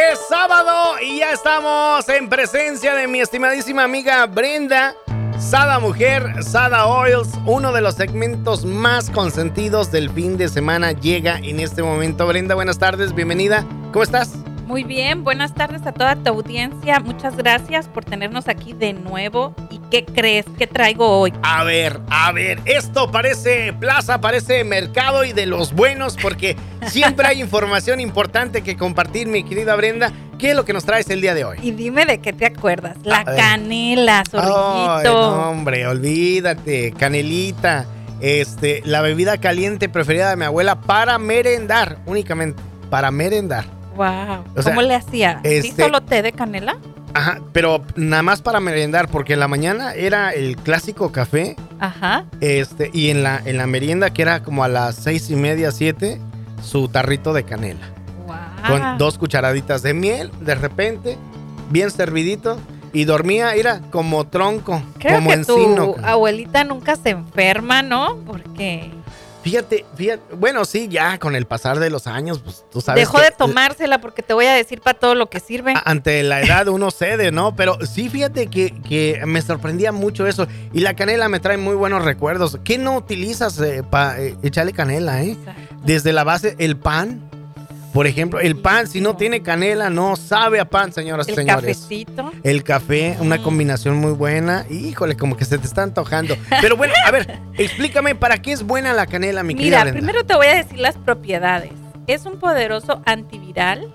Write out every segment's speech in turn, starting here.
es sábado y ya estamos en presencia de mi estimadísima amiga Brenda. Sada Mujer, Sada Oils, uno de los segmentos más consentidos del fin de semana llega en este momento. Brenda, buenas tardes, bienvenida. ¿Cómo estás? Muy bien, buenas tardes a toda tu audiencia. Muchas gracias por tenernos aquí de nuevo. ¿Y qué crees? ¿Qué traigo hoy? A ver, a ver, esto parece plaza, parece mercado y de los buenos porque siempre hay información importante que compartir, mi querida Brenda. ¿Qué es lo que nos traes el día de hoy? Y dime de qué te acuerdas. La canela, zorrillito. no, hombre, olvídate, canelita. Este, la bebida caliente preferida de mi abuela para merendar, únicamente, para merendar. Wow. ¿Cómo le hacía? ¿Sí este, solo té de canela? Ajá, pero nada más para merendar, porque en la mañana era el clásico café. Ajá. Este, y en la, en la merienda, que era como a las seis y media, siete, su tarrito de canela. Wow. Con dos cucharaditas de miel, de repente, bien servidito. Y dormía, era como tronco, Creo como que encino. Tu abuelita nunca se enferma, ¿no? Porque Fíjate, fíjate, bueno, sí, ya con el pasar de los años, pues tú sabes. Dejó de tomársela porque te voy a decir para todo lo que sirve. Ante la edad uno cede, ¿no? Pero sí, fíjate que, que, me sorprendía mucho eso. Y la canela me trae muy buenos recuerdos. ¿Qué no utilizas eh, para eh, echarle canela, eh? Desde la base, el pan. Por ejemplo, el pan, si no tiene canela, no sabe a pan, señoras y señores. El cafecito. El café, una mm. combinación muy buena. Híjole, como que se te está antojando. Pero bueno, a ver, explícame, ¿para qué es buena la canela, mi querida Mira, primero te voy a decir las propiedades. Es un poderoso antiviral,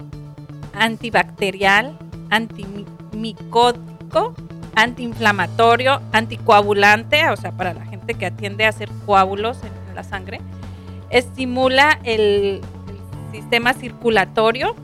antibacterial, antimicótico, antiinflamatorio, anticoagulante, o sea, para la gente que atiende a hacer coágulos en la sangre. Estimula el sistema circulatorio,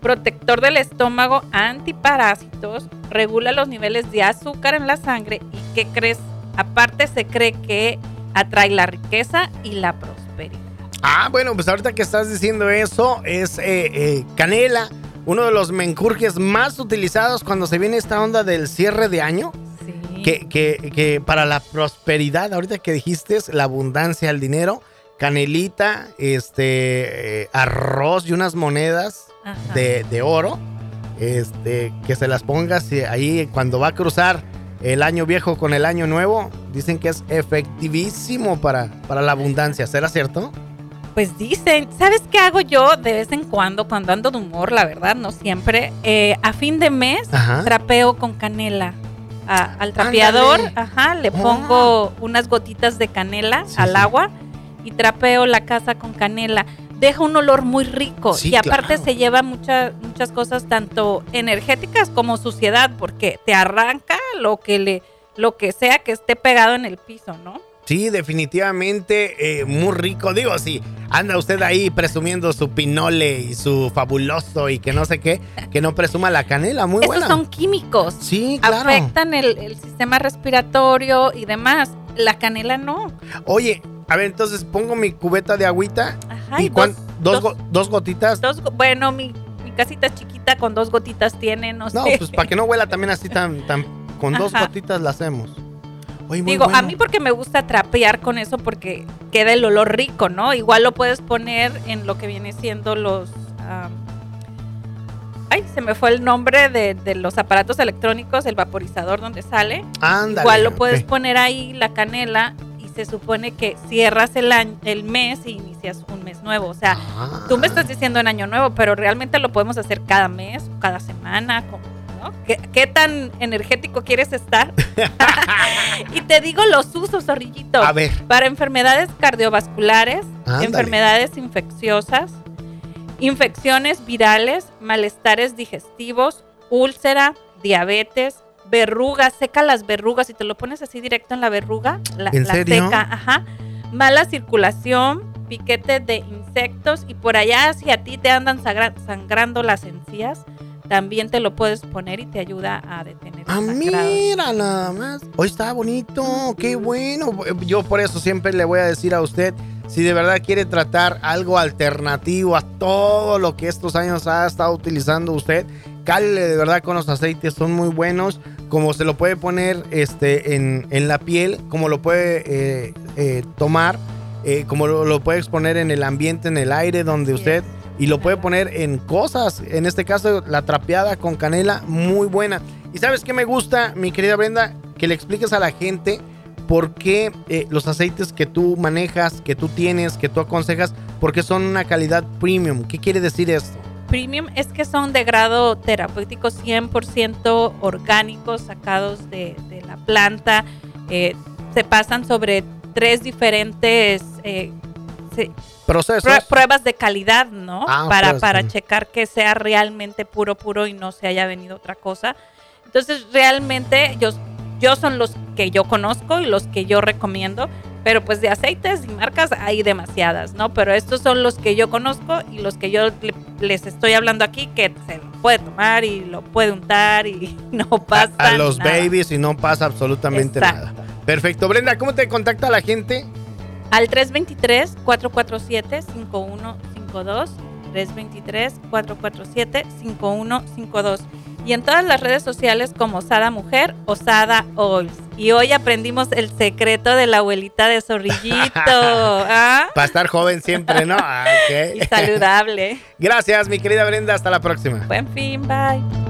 protector del estómago, antiparásitos, regula los niveles de azúcar en la sangre y ¿qué crees? Aparte se cree que atrae la riqueza y la prosperidad. Ah, bueno, pues ahorita que estás diciendo eso, es eh, eh, canela, uno de los mencurjes más utilizados cuando se viene esta onda del cierre de año. Que, que, que para la prosperidad, ahorita que dijiste, la abundancia, el dinero, canelita, este, eh, arroz y unas monedas de, oro, este, que se las pongas ahí cuando va a cruzar el año viejo con el año nuevo, dicen que es efectivísimo para, para la abundancia, ¿será cierto? Pues dicen, ¿sabes qué hago yo de vez en cuando, cuando ando de humor, la verdad, no siempre? Eh, a fin de mes trapeo con canela. al trapeador, ajá, le pongo unas gotitas de canela al agua y trapeo la casa con canela. Deja un olor muy rico y aparte se lleva muchas muchas cosas tanto energéticas como suciedad porque te arranca lo que le lo que sea que esté pegado en el piso, ¿no? Sí, definitivamente eh, muy rico. Digo, si anda usted ahí presumiendo su pinole y su fabuloso y que no sé qué, que no presuma la canela, muy Esos son químicos. Sí, claro. Afectan el, el sistema respiratorio y demás. La canela no. Oye, a ver, entonces pongo mi cubeta de agüita. Ajá, ¿Y, dos, dos, gotitas? Dos, bueno, mi, casita es chiquita con dos gotitas tiene, no, sé. No, pues para que no huela también así tan, tan con dos gotitas la hacemos. Digo, a mí porque me gusta trapear con eso porque queda el olor rico, ¿no? Igual lo puedes poner en lo que viene siendo los... ay, se me fue el nombre de, los aparatos electrónicos, el vaporizador donde sale. Ándale, Igual lo puedes poner ahí, la canela, se supone que cierras el, año, el mes e inicias un mes nuevo. O sea, tú me estás diciendo en año nuevo, pero realmente lo podemos hacer cada mes, cada semana, ¿no? ¿Qué, tan energético quieres estar? y te digo los usos, zorrillito. A ver. Para enfermedades cardiovasculares, enfermedades infecciosas, infecciones virales, malestares digestivos, úlcera, diabetes, verrugas, seca las verrugas y te lo pones así directo en la verruga, la, seca, ajá. Mala circulación, piquete de insectos y por allá si a ti te andan sangrando las encías, también te lo puedes poner y te ayuda a detener. Ah, mira nada más. Hoy está bonito, qué bueno. Yo por eso siempre le voy a decir a usted, si de verdad quiere tratar algo alternativo a todo lo que estos años ha estado utilizando usted, cale de verdad con los aceites, son muy buenos como se lo puede poner este, en, la piel, como lo puede eh, eh, tomar, eh, como lo, puede exponer en el ambiente, en el aire, donde usted y lo puede poner en cosas. En este caso, la trapeada con canela, muy buena. ¿Y sabes qué me gusta, mi querida Brenda? Que le expliques a la gente por qué eh, los aceites que tú manejas, que tú tienes, que tú aconsejas, porque son una calidad premium. ¿Qué quiere decir esto? Premium es que son de grado terapéutico 100% orgánicos, sacados de, la planta. Eh, se pasan sobre tres diferentes eh, procesos. pruebas de calidad, ¿no? Ah, para, para checar que sea realmente puro, puro y no se haya venido otra cosa. Entonces, realmente yo, yo son los que yo conozco y los que yo recomiendo, pero pues de aceites y marcas hay demasiadas, ¿no? Pero estos son los que yo conozco y los que yo les estoy hablando aquí que se lo puede tomar y lo puede untar y no pasa A, a los babies y no pasa absolutamente nada. Perfecto. Brenda, ¿cómo te contacta la gente? Al 323-447-5152. 323-447-5152 y en todas las redes sociales como Sada Mujer o Sada Oils. Y hoy aprendimos el secreto de la abuelita de Zorrillito. ¿ah? Para estar joven siempre, ¿no? Ah, y saludable. Gracias, mi querida Brenda. Hasta la próxima. Buen fin, bye.